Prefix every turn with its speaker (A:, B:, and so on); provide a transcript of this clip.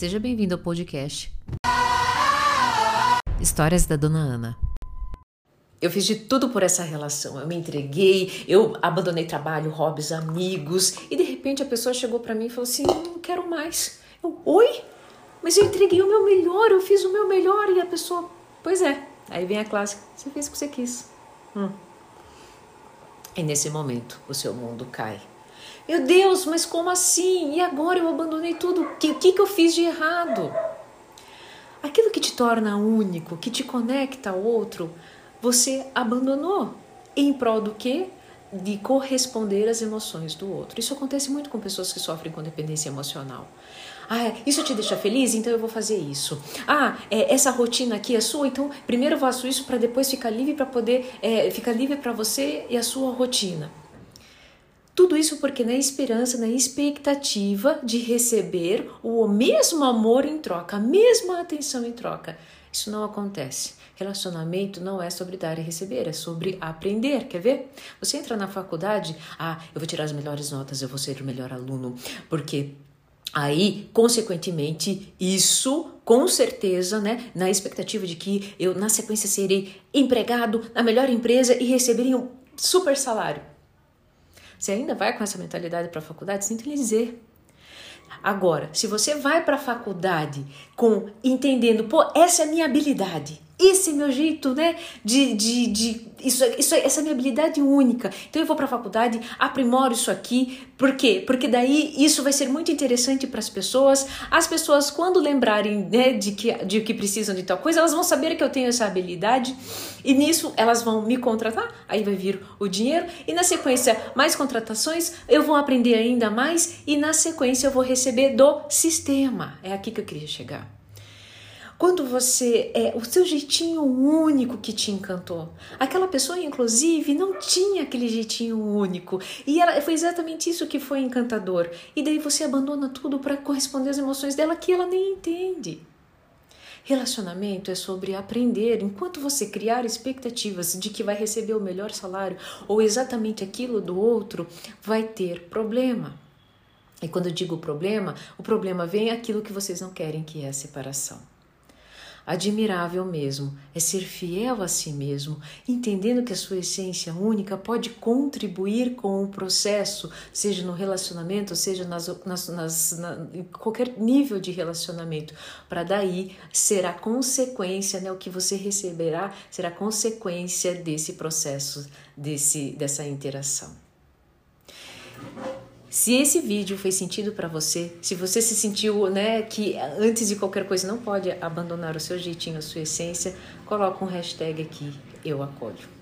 A: Seja bem-vindo ao podcast Histórias da Dona Ana.
B: Eu fiz de tudo por essa relação. Eu me entreguei, eu abandonei trabalho, hobbies, amigos, e de repente a pessoa chegou para mim e falou assim: "Não quero mais". Eu: "Oi? Mas eu entreguei o meu melhor, eu fiz o meu melhor". E a pessoa: "Pois é". Aí vem a clássica: "Você fez o que você quis". Hum. E nesse momento, o seu mundo cai. Meu Deus, mas como assim? E agora eu abandonei tudo. O que, que, que eu fiz de errado? Aquilo que te torna único, que te conecta ao outro, você abandonou. Em prol do quê? De corresponder às emoções do outro. Isso acontece muito com pessoas que sofrem com dependência emocional. Ah, isso te deixa feliz? Então eu vou fazer isso. Ah, é, essa rotina aqui é sua, então primeiro eu faço isso para depois ficar livre para poder é, ficar livre para você e a sua rotina. Tudo isso porque na esperança, na expectativa de receber o mesmo amor em troca, a mesma atenção em troca. Isso não acontece. Relacionamento não é sobre dar e receber, é sobre aprender. Quer ver? Você entra na faculdade, ah, eu vou tirar as melhores notas, eu vou ser o melhor aluno, porque Aí, consequentemente, isso com certeza, né, na expectativa de que eu na sequência serei empregado na melhor empresa e receberia um super salário. Você ainda vai com essa mentalidade para a faculdade? Sinto lhe dizer. Agora, se você vai para a faculdade com entendendo, pô, essa é a minha habilidade, esse é meu jeito, né? De, de, de isso, isso, essa é minha habilidade única. Então eu vou para a faculdade, aprimoro isso aqui. Por quê? Porque daí isso vai ser muito interessante para as pessoas. As pessoas, quando lembrarem né, de, que, de que precisam de tal coisa, elas vão saber que eu tenho essa habilidade e nisso elas vão me contratar. Aí vai vir o dinheiro e na sequência mais contratações. Eu vou aprender ainda mais e na sequência eu vou receber do sistema. É aqui que eu queria chegar. Quando você é o seu jeitinho único que te encantou. Aquela pessoa, inclusive, não tinha aquele jeitinho único. E ela, foi exatamente isso que foi encantador. E daí você abandona tudo para corresponder às emoções dela que ela nem entende. Relacionamento é sobre aprender. Enquanto você criar expectativas de que vai receber o melhor salário ou exatamente aquilo do outro, vai ter problema. E quando eu digo problema, o problema vem aquilo que vocês não querem, que é a separação. Admirável mesmo é ser fiel a si mesmo, entendendo que a sua essência única pode contribuir com o processo, seja no relacionamento, seja nas, nas, nas na, em qualquer nível de relacionamento, para daí ser a consequência, né, o que você receberá será consequência desse processo, desse, dessa interação. Se esse vídeo fez sentido para você, se você se sentiu, né, que antes de qualquer coisa não pode abandonar o seu jeitinho, a sua essência, coloca um hashtag aqui, eu acolho.